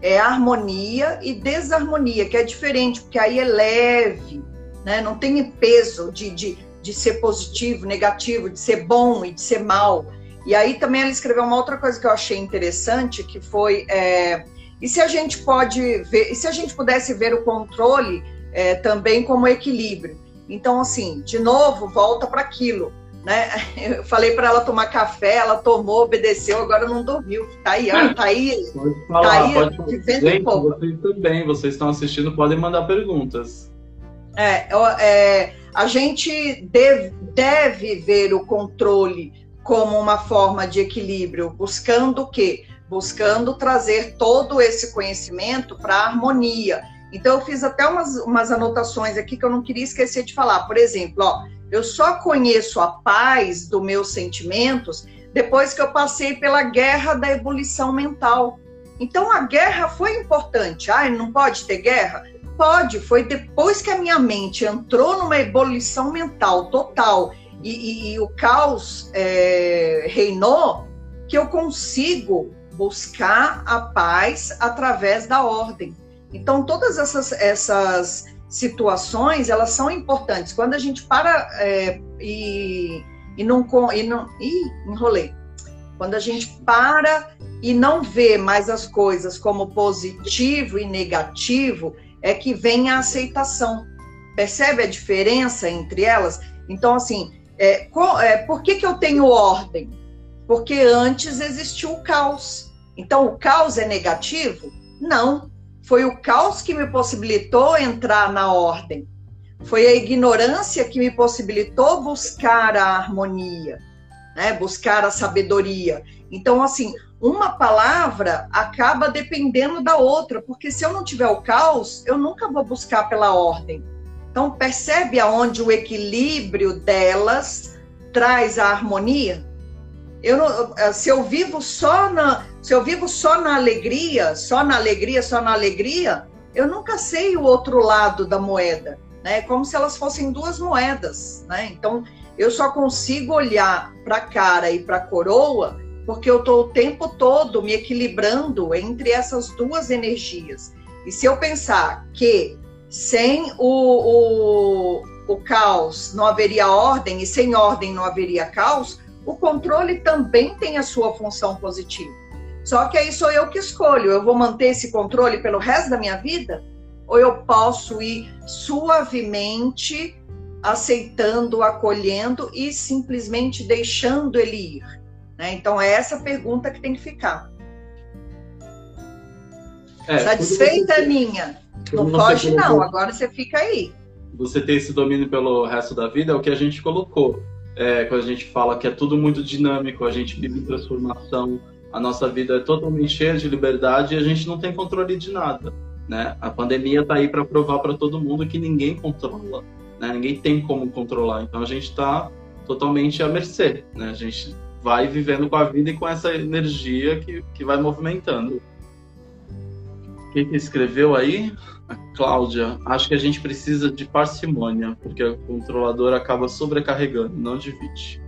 É harmonia e desarmonia, que é diferente, porque aí é leve, né? não tem peso de, de, de ser positivo, negativo, de ser bom e de ser mal. E aí também ela escreveu uma outra coisa que eu achei interessante, que foi é, e se a gente pode ver, e se a gente pudesse ver o controle é, também como equilíbrio? Então, assim, de novo, volta para aquilo né? Eu falei para ela tomar café, ela tomou, obedeceu, agora não dormiu. Tá aí, tá aí,
pode falar, tá aí pode... quando. Vocês também, vocês estão assistindo, podem mandar perguntas.
É, é a gente deve, deve ver o controle como uma forma de equilíbrio, buscando o quê? Buscando trazer todo esse conhecimento para a harmonia. Então, eu fiz até umas, umas anotações aqui que eu não queria esquecer de falar. Por exemplo, ó, eu só conheço a paz dos meus sentimentos depois que eu passei pela guerra da ebulição mental. Então a guerra foi importante. Ah, não pode ter guerra? Pode, foi depois que a minha mente entrou numa ebulição mental total e, e, e o caos é, reinou que eu consigo buscar a paz através da ordem. Então todas essas, essas situações, elas são importantes. Quando a gente para é, e, e não... E não ih, enrolei. Quando a gente para e não vê mais as coisas como positivo e negativo, é que vem a aceitação. Percebe a diferença entre elas? Então, assim, é, é, por que, que eu tenho ordem? Porque antes existiu o caos. Então, o caos é negativo? Não. Foi o caos que me possibilitou entrar na ordem. Foi a ignorância que me possibilitou buscar a harmonia, né? buscar a sabedoria. Então, assim, uma palavra acaba dependendo da outra, porque se eu não tiver o caos, eu nunca vou buscar pela ordem. Então, percebe aonde o equilíbrio delas traz a harmonia? Eu não, se eu vivo só na, se eu vivo só na alegria, só na alegria, só na alegria, eu nunca sei o outro lado da moeda, né? Como se elas fossem duas moedas, né? Então, eu só consigo olhar para a cara e para a coroa porque eu estou o tempo todo me equilibrando entre essas duas energias. E se eu pensar que sem o, o, o caos não haveria ordem e sem ordem não haveria caos, o controle também tem a sua função positiva. Só que aí sou eu que escolho. Eu vou manter esse controle pelo resto da minha vida? Ou eu posso ir suavemente aceitando, acolhendo e simplesmente deixando ele ir? Né? Então, é essa pergunta que tem que ficar. É, Satisfeita, você... Não foge, colocou... não. Agora você fica aí.
Você ter esse domínio pelo resto da vida é o que a gente colocou é, quando a gente fala que é tudo muito dinâmico, a gente vive transformação, a nossa vida é totalmente cheia de liberdade e a gente não tem controle de nada. Né? A pandemia está aí para provar para todo mundo que ninguém controla, né? ninguém tem como controlar. Então a gente está totalmente à mercê, né? A gente vai vivendo com a vida e com essa energia que, que vai movimentando. Quem que escreveu aí? A Cláudia. Acho que a gente precisa de parcimônia, porque o controlador acaba sobrecarregando, não divide.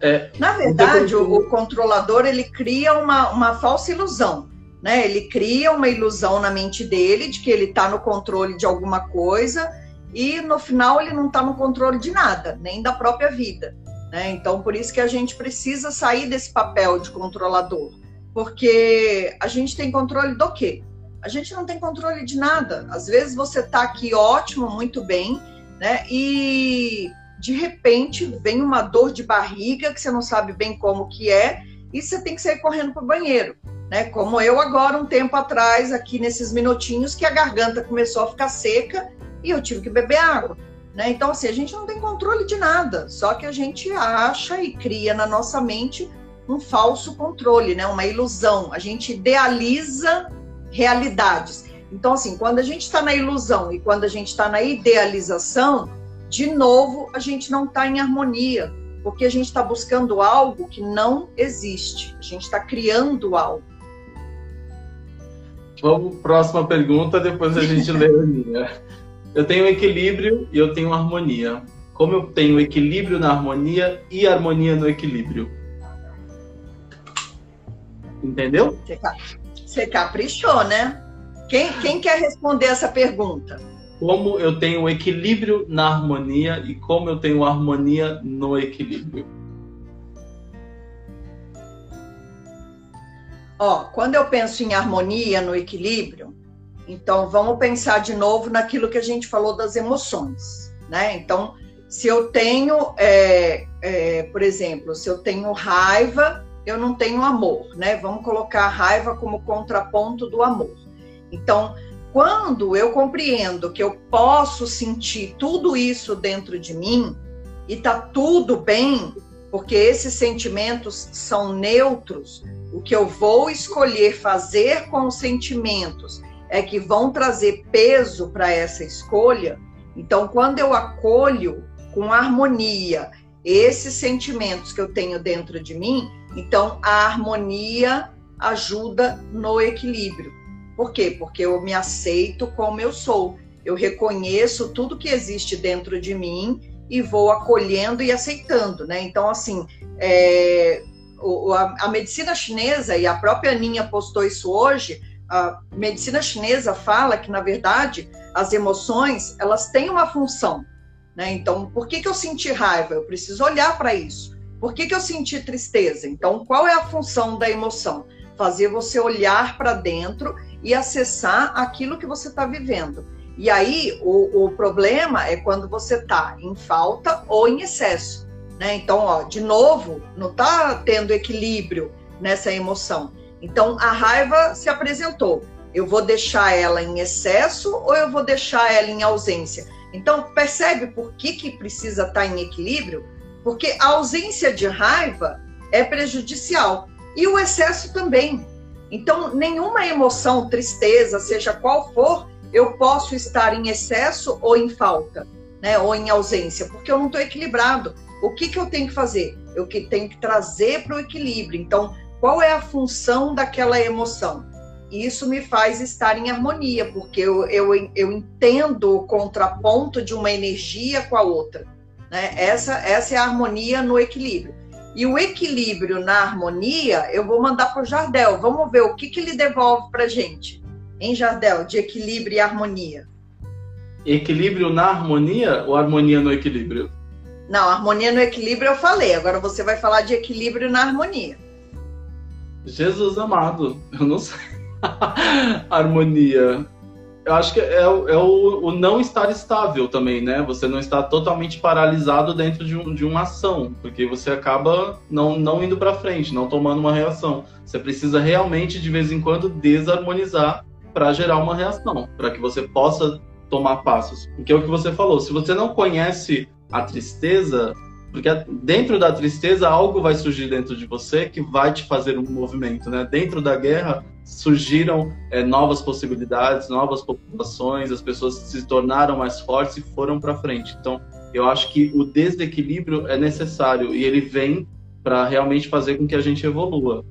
É, Na verdade, o, o, controlador ele cria uma, uma falsa ilusão. Né? Ele cria uma ilusão na mente dele de que ele está no controle de alguma coisa e no final ele não está no controle de nada, nem da própria vida. Né? Então, por isso que a gente precisa sair desse papel de controlador, porque a gente tem controle do quê? A gente não tem controle de nada. Às vezes você está aqui ótimo, muito bem, né? E de repente vem uma dor de barriga que você não sabe bem como que é e você tem que sair correndo para o banheiro, né? Como eu agora um tempo atrás aqui nesses minutinhos que a garganta começou a ficar seca e eu tive que beber água. Né? Então, assim, a gente não tem controle de nada, só que a gente acha e cria na nossa mente um falso controle, né? uma ilusão. A gente idealiza realidades. Então, assim, quando a gente está na ilusão e quando a gente está na idealização, de novo, a gente não está em harmonia, porque a gente está buscando algo que não existe. A gente está criando algo.
Vamos, próxima pergunta, depois a gente lê a minha. Eu tenho equilíbrio e eu tenho harmonia. Como eu tenho equilíbrio na harmonia e harmonia no equilíbrio? Entendeu?
Você caprichou, né? Quem, quem quer responder essa pergunta?
Como eu tenho equilíbrio na harmonia e como eu tenho harmonia no equilíbrio?
Ó, quando eu penso em harmonia no equilíbrio, então, vamos pensar de novo naquilo que a gente falou das emoções, né? Então, se eu tenho, é, é, por exemplo, se eu tenho raiva, eu não tenho amor, né? Vamos colocar a raiva como contraponto do amor. Então, quando eu compreendo que eu posso sentir tudo isso dentro de mim e tá tudo bem, porque esses sentimentos são neutros, o que eu vou escolher fazer com os sentimentos é que vão trazer peso para essa escolha. Então, quando eu acolho com harmonia esses sentimentos que eu tenho dentro de mim, então a harmonia ajuda no equilíbrio. Por quê? Porque eu me aceito como eu sou. Eu reconheço tudo que existe dentro de mim e vou acolhendo e aceitando, né? Então, assim, é, a, a medicina chinesa, e a própria Aninha postou isso hoje, a medicina chinesa fala que, na verdade, as emoções elas têm uma função. Né? Então, por que, que eu senti raiva? Eu preciso olhar para isso. Por que, que eu senti tristeza? Então, qual é a função da emoção? Fazer você olhar para dentro e acessar aquilo que você está vivendo. E aí, o, o problema é quando você está em falta ou em excesso. Né? Então, ó, de novo, não está tendo equilíbrio nessa emoção. Então a raiva se apresentou. Eu vou deixar ela em excesso ou eu vou deixar ela em ausência? Então percebe por que, que precisa estar em equilíbrio? Porque a ausência de raiva é prejudicial e o excesso também. Então nenhuma emoção, tristeza, seja qual for, eu posso estar em excesso ou em falta, né? Ou em ausência, porque eu não estou equilibrado. O que, que eu tenho que fazer? Eu que tenho que trazer para o equilíbrio. Então, qual é a função daquela emoção? Isso me faz estar em harmonia, porque eu, eu, eu entendo o contraponto de uma energia com a outra. Né? Essa, essa é a harmonia no equilíbrio. E o equilíbrio na harmonia, eu vou mandar para o Jardel. Vamos ver o que, que ele devolve para gente, em Jardel, de equilíbrio e harmonia.
Equilíbrio na harmonia ou harmonia no equilíbrio?
Não, harmonia no equilíbrio eu falei. Agora você vai falar de equilíbrio na harmonia.
Jesus amado, eu não sei. Harmonia. Eu acho que é, é o, o, não estar estável também, né? Você não está totalmente paralisado dentro de, um, de uma ação, porque você acaba não, não indo para frente, não tomando uma reação. Você precisa realmente, de vez em quando, desarmonizar para gerar uma reação, para que você possa tomar passos. Porque é o que você falou, se você não conhece a tristeza, porque dentro da tristeza, algo vai surgir dentro de você que vai te fazer um movimento, né? Dentro da guerra, surgiram é, novas possibilidades, novas populações, as pessoas se tornaram mais fortes e foram para frente. Então, Eu acho que o desequilíbrio é necessário e ele vem para realmente fazer com que a gente evolua.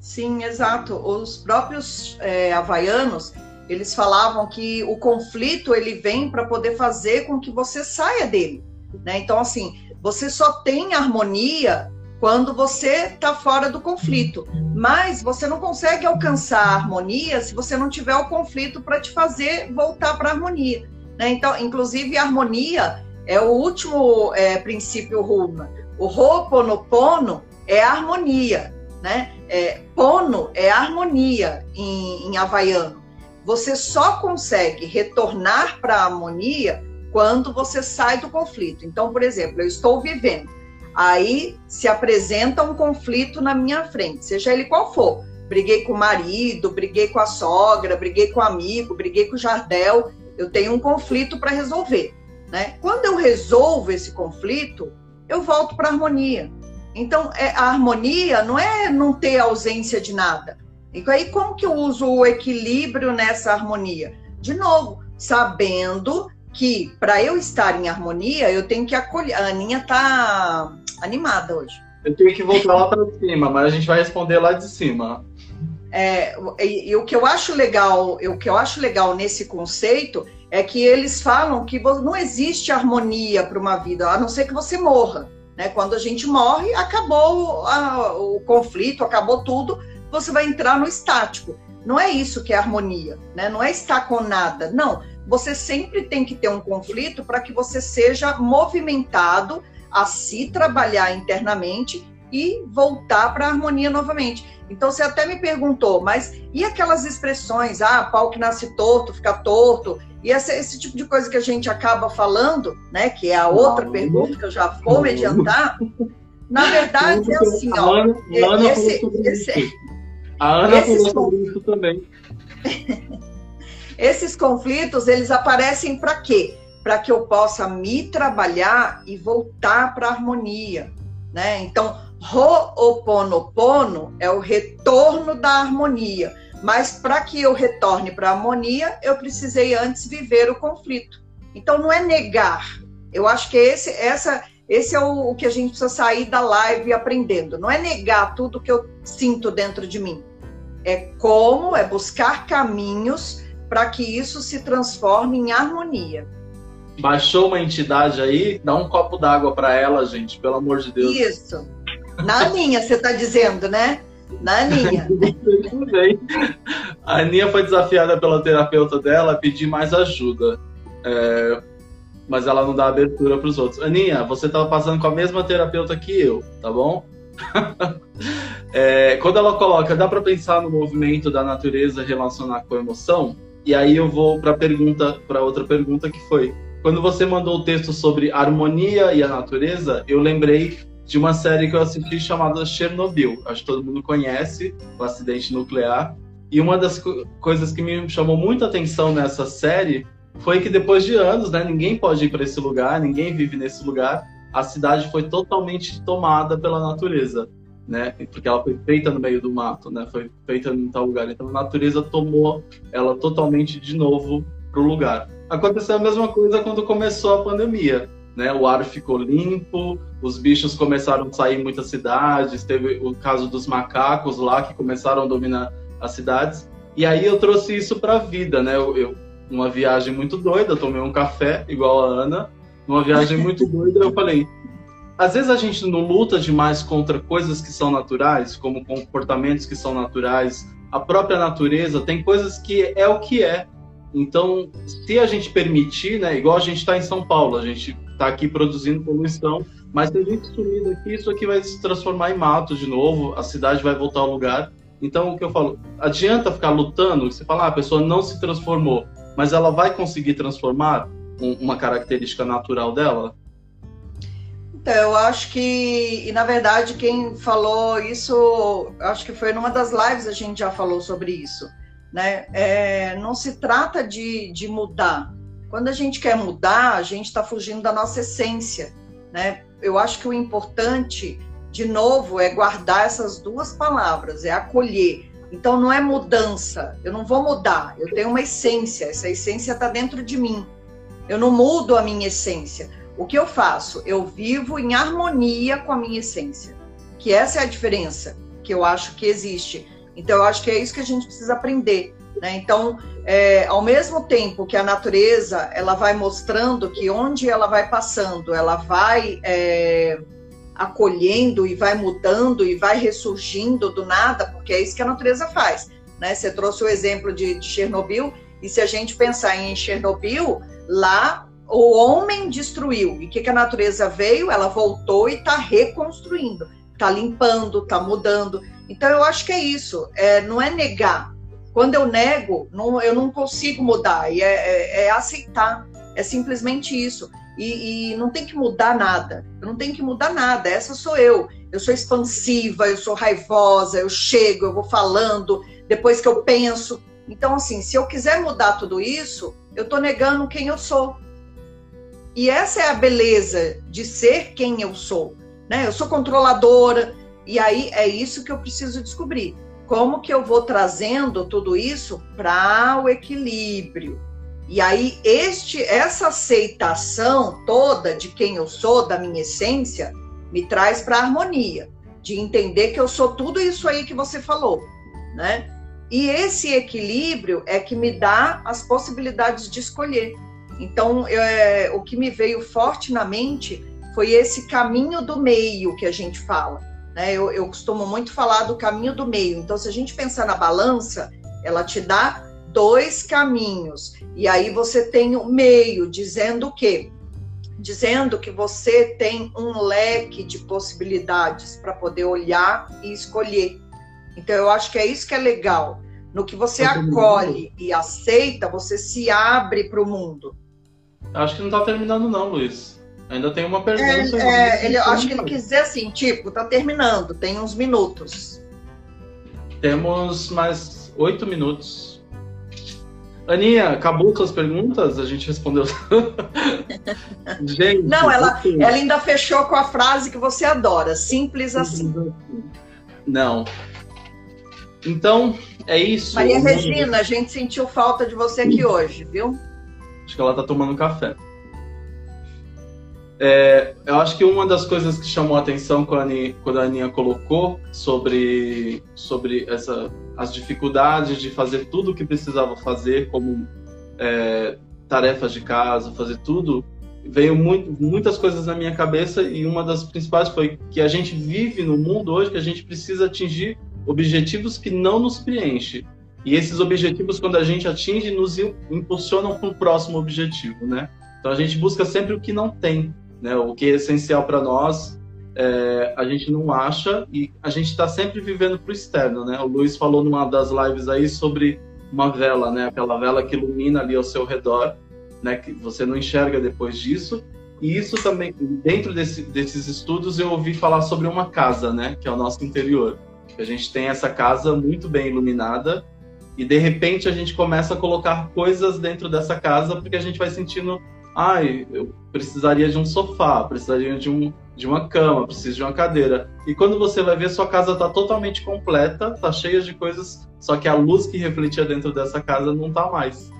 Sim, exato. Os próprios é, havaianos, eles falavam que o conflito ele vem para poder fazer com que você saia dele. Né? Então, assim, você só tem harmonia quando você está fora do conflito. Mas você não consegue alcançar a harmonia se você não tiver o conflito para te fazer voltar para a harmonia. Né? Então, inclusive, a harmonia é o último é, princípio Ruma. O Ho'oponopono é a harmonia. Né? É, pono é harmonia em, em havaiano. Você só consegue retornar para a harmonia quando você sai do conflito. Então, por exemplo, eu estou vivendo, aí se apresenta um conflito na minha frente, seja ele qual for. Briguei com o marido, briguei com a sogra, briguei com o amigo, briguei com o jardel. Eu tenho um conflito para resolver. Né? Quando eu resolvo esse conflito, eu volto para a harmonia. Então, é, a harmonia não é não ter ausência de nada. E aí, como que eu uso o equilíbrio nessa harmonia? De novo, sabendo que para eu estar em harmonia, eu tenho que acolher. A Aninha tá animada hoje.
Eu tenho que voltar lá para cima, mas a gente vai responder lá de cima.
É, e, e, o que eu acho legal, o que eu acho legal nesse conceito é que eles falam que não existe harmonia para uma vida, a não ser que você morra. Né? Quando a gente morre, acabou a, o conflito, acabou tudo, você vai entrar no estático. Não é isso que é harmonia, né? não é estar com nada. Não, você sempre tem que ter um conflito para que você seja movimentado a se trabalhar internamente e voltar para a harmonia novamente. Então você até me perguntou, mas e aquelas expressões, ah, pau que nasce torto, fica torto, e esse, esse tipo de coisa que a gente acaba falando, né, que é a outra não, pergunta que eu já vou me adiantar, na verdade é assim, ó,
Ana, Ana esse, esse, a Ana falou sobre isso também.
Esses conflitos, eles aparecem para quê? Para que eu possa me trabalhar e voltar para a harmonia, né? Então, Ho'oponopono é o retorno da harmonia mas para que eu retorne para a harmonia, eu precisei antes viver o conflito. Então não é negar. Eu acho que esse, essa, esse é o, o que a gente precisa sair da live aprendendo. Não é negar tudo que eu sinto dentro de mim. É como, é buscar caminhos para que isso se transforme em harmonia.
Baixou uma entidade aí, dá um copo d'água para ela, gente, pelo amor de Deus.
Isso. Na minha, você está dizendo, né? Na Aninha.
a Aninha foi desafiada pela terapeuta dela a pedir mais ajuda. É, mas ela não dá abertura para os outros. Aninha, você estava passando com a mesma terapeuta que eu, tá bom? é, quando ela coloca, dá para pensar no movimento da natureza relacionar com a emoção? E aí eu vou para pergunta, para outra pergunta que foi: quando você mandou o texto sobre harmonia e a natureza, eu lembrei de uma série que eu assisti chamada Chernobyl. Acho que todo mundo conhece o acidente nuclear. E uma das co coisas que me chamou muita atenção nessa série foi que depois de anos, né, ninguém pode ir para esse lugar, ninguém vive nesse lugar. A cidade foi totalmente tomada pela natureza, né? Porque ela foi feita no meio do mato, né? Foi feita em tal lugar. Então a natureza tomou ela totalmente de novo para o lugar. Aconteceu a mesma coisa quando começou a pandemia né? O ar ficou limpo, os bichos começaram a sair em muitas cidades, teve o caso dos macacos lá que começaram a dominar as cidades. E aí eu trouxe isso para a vida, né? Eu, eu, uma viagem muito doida, tomei um café igual a Ana, numa viagem muito doida, eu falei, às vezes a gente não luta demais contra coisas que são naturais, como comportamentos que são naturais, a própria natureza tem coisas que é o que é. Então, se a gente permitir, né, igual a gente está em São Paulo, a gente está aqui produzindo poluição, mas se a gente sumir daqui, isso aqui vai se transformar em mato de novo, a cidade vai voltar ao lugar. Então, o que eu falo, adianta ficar lutando, você fala, ah, a pessoa não se transformou, mas ela vai conseguir transformar um, uma característica natural dela?
Então, eu acho que, e na verdade, quem falou isso, acho que foi numa das lives a gente já falou sobre isso, né? É, não se trata de, de mudar, quando a gente quer mudar, a gente está fugindo da nossa essência, né? Eu acho que o importante, de novo, é guardar essas duas palavras, é acolher. Então não é mudança, eu não vou mudar, eu tenho uma essência, essa essência está dentro de mim. Eu não mudo a minha essência. O que eu faço? Eu vivo em harmonia com a minha essência. Que essa é a diferença que eu acho que existe. Então, eu acho que é isso que a gente precisa aprender. Né? Então, é, ao mesmo tempo que a natureza ela vai mostrando que onde ela vai passando, ela vai é, acolhendo e vai mudando e vai ressurgindo do nada, porque é isso que a natureza faz. Né? Você trouxe o exemplo de, de Chernobyl, e se a gente pensar em Chernobyl, lá o homem destruiu. E o que, que a natureza veio? Ela voltou e está reconstruindo, está limpando, está mudando. Então eu acho que é isso. É, não é negar. Quando eu nego, não, eu não consigo mudar. E é, é, é aceitar. É simplesmente isso. E, e, não tem que mudar nada. Eu não tenho que mudar nada. Essa sou eu. Eu sou expansiva, eu sou raivosa, eu chego, eu vou falando, depois que eu penso. Então, assim, se eu quiser mudar tudo isso, eu estou negando quem eu sou. E essa é a beleza de ser quem eu sou. Né? Eu sou controladora, e aí é isso que eu preciso descobrir. Como que eu vou trazendo tudo isso para o equilíbrio? E aí este essa aceitação toda de quem eu sou, da minha essência, me traz para a harmonia, de entender que eu sou tudo isso aí que você falou, né? E esse equilíbrio é que me dá as possibilidades de escolher. Então, é, o que me veio forte na mente foi esse caminho do meio que a gente fala. Né? Eu, eu costumo muito falar do caminho do meio. Então, se a gente pensar na balança, ela te dá dois caminhos. E aí você tem o meio, dizendo o quê? Dizendo que você tem um leque de possibilidades para poder olhar e escolher. Então, eu acho que é isso que é legal. No que você acolhe e aceita, você se abre para o mundo.
Acho que não está terminando, não, Luiz. Ainda tem uma pergunta.
É, é, ele, acho que ele quis dizer assim, tipo, está terminando, tem uns minutos.
Temos mais oito minutos. Aninha, acabou suas perguntas? A gente respondeu.
gente. Não, ela, ela ainda fechou com a frase que você adora, simples assim.
Não. Então, é isso.
Maria Regina, a gente sentiu falta de você aqui hoje, viu?
Acho que ela tá tomando café. É, eu acho que uma das coisas que chamou a atenção quando a Aninha, quando a Aninha colocou sobre, sobre essa, as dificuldades de fazer tudo o que precisava fazer, como é, tarefas de casa, fazer tudo, veio muito, muitas coisas na minha cabeça e uma das principais foi que a gente vive no mundo hoje que a gente precisa atingir objetivos que não nos preenchem. E esses objetivos, quando a gente atinge, nos impulsionam para o próximo objetivo, né? Então a gente busca sempre o que não tem, né? O que é essencial para nós, é, a gente não acha e a gente está sempre vivendo para o externo, né? O Luiz falou numa das lives aí sobre uma vela, né? Aquela vela que ilumina ali ao seu redor, né? Que você não enxerga depois disso. E isso também, dentro desse, desses estudos, eu ouvi falar sobre uma casa, né? Que é o nosso interior. A gente tem essa casa muito bem iluminada e de repente a gente começa a colocar coisas dentro dessa casa porque a gente vai sentindo, ai, eu precisaria de um sofá, precisaria de, um, de uma cama, preciso de uma cadeira. E quando você vai ver, sua casa está totalmente completa, está cheia de coisas, só que a luz que refletia dentro dessa casa não está mais,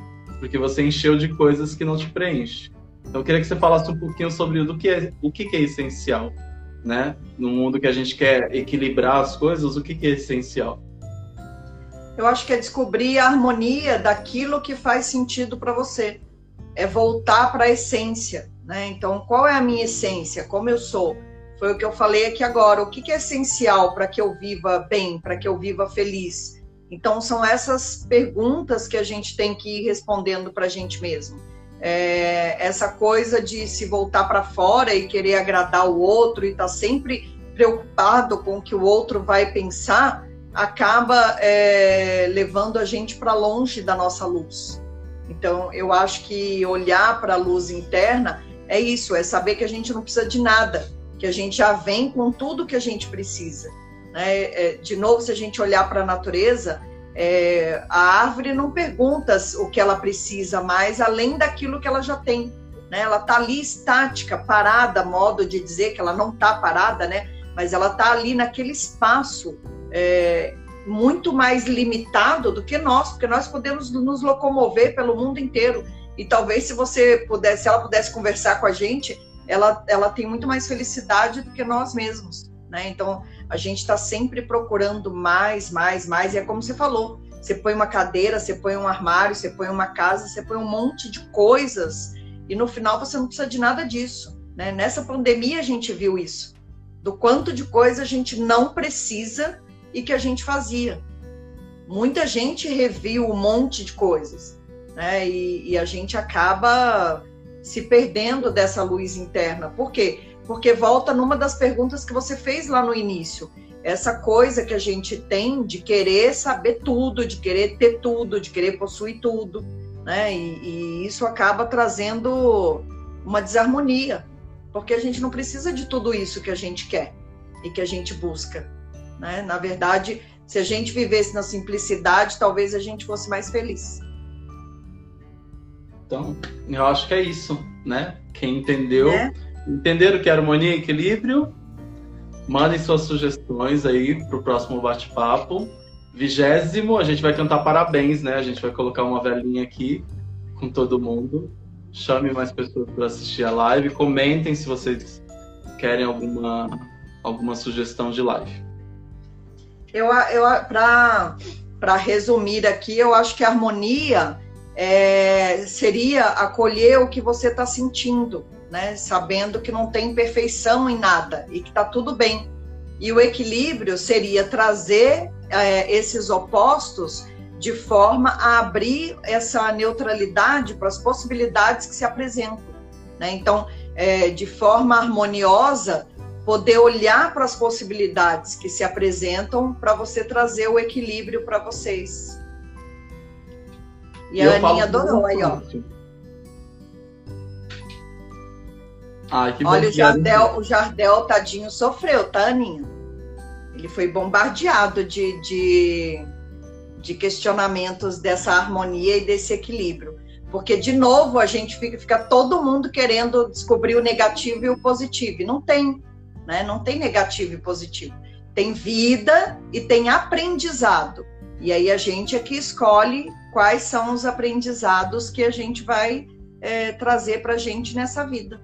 porque você encheu de coisas que não te preenche. Então eu queria que você falasse um pouquinho sobre o que é, o que é essencial, né? No mundo que a gente quer equilibrar as coisas, o que é essencial?
Eu acho que é descobrir a harmonia daquilo que faz sentido para você. É voltar para a essência, né? Então, qual é a minha essência? Como eu sou? Foi o que eu falei aqui agora. O que é essencial para que eu viva bem, para que eu viva feliz? Então, são essas perguntas que a gente tem que ir respondendo para a gente mesmo. É, essa coisa de se voltar para fora e querer agradar o outro e estar tá sempre preocupado com o que o outro vai pensar, acaba é, levando a gente para longe da nossa luz. Então, eu acho que olhar para a luz interna é isso, é saber que a gente não precisa de nada, que a gente já vem com tudo que a gente precisa. Né? É, de novo, se a gente olhar para a natureza, é, a árvore não pergunta o que ela precisa mais, além daquilo que ela já tem. Né? Ela está ali estática, parada, modo de dizer que ela não está parada, né? mas ela está ali naquele espaço é, muito mais limitado do que nós, porque nós podemos nos locomover pelo mundo inteiro. E talvez se você pudesse, se ela pudesse conversar com a gente, ela, ela tem muito mais felicidade do que nós mesmos, né? Então a gente está sempre procurando mais, mais, mais. E é como você falou, você põe uma cadeira, você põe um armário, você põe uma casa, você põe um monte de coisas e no final você não precisa de nada disso. Né? Nessa pandemia a gente viu isso, do quanto de coisa a gente não precisa e que a gente fazia. Muita gente reviu um monte de coisas, né? E, e a gente acaba se perdendo dessa luz interna. Por quê? Porque volta numa das perguntas que você fez lá no início. Essa coisa que a gente tem de querer saber tudo, de querer ter tudo, de querer possuir tudo né? E, e isso acaba trazendo uma desarmonia, porque a gente não precisa de tudo isso que a gente quer e que a gente busca, né? Na verdade, se a gente vivesse na simplicidade, talvez a gente fosse mais feliz.
Então, eu acho que é isso, né? Quem entendeu, é. entenderam que é harmonia e equilíbrio, mandem suas sugestões aí para o próximo bate-papo vigésimo, a gente vai cantar parabéns, né? A gente vai colocar uma velhinha aqui com todo mundo. Chame mais pessoas para assistir a live. Comentem se vocês querem alguma, alguma sugestão de live.
Eu, eu para resumir aqui, eu acho que a harmonia é, seria acolher o que você está sentindo, né? Sabendo que não tem perfeição em nada e que está tudo bem. E o equilíbrio seria trazer é, esses opostos de forma a abrir essa neutralidade para as possibilidades que se apresentam. Né? Então, é, de forma harmoniosa, poder olhar para as possibilidades que se apresentam para você trazer o equilíbrio para vocês. E a Aninha adorou aí, ó. Ai, que Olha, o Jardel, o Jardel, tadinho, sofreu, tá, Aninha? Ele foi bombardeado de, de, de questionamentos dessa harmonia e desse equilíbrio. Porque, de novo, a gente fica, fica todo mundo querendo descobrir o negativo e o positivo. E não tem, né? Não tem negativo e positivo. Tem vida e tem aprendizado. E aí a gente é que escolhe quais são os aprendizados que a gente vai é, trazer para a gente nessa vida,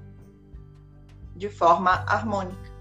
de forma harmônica.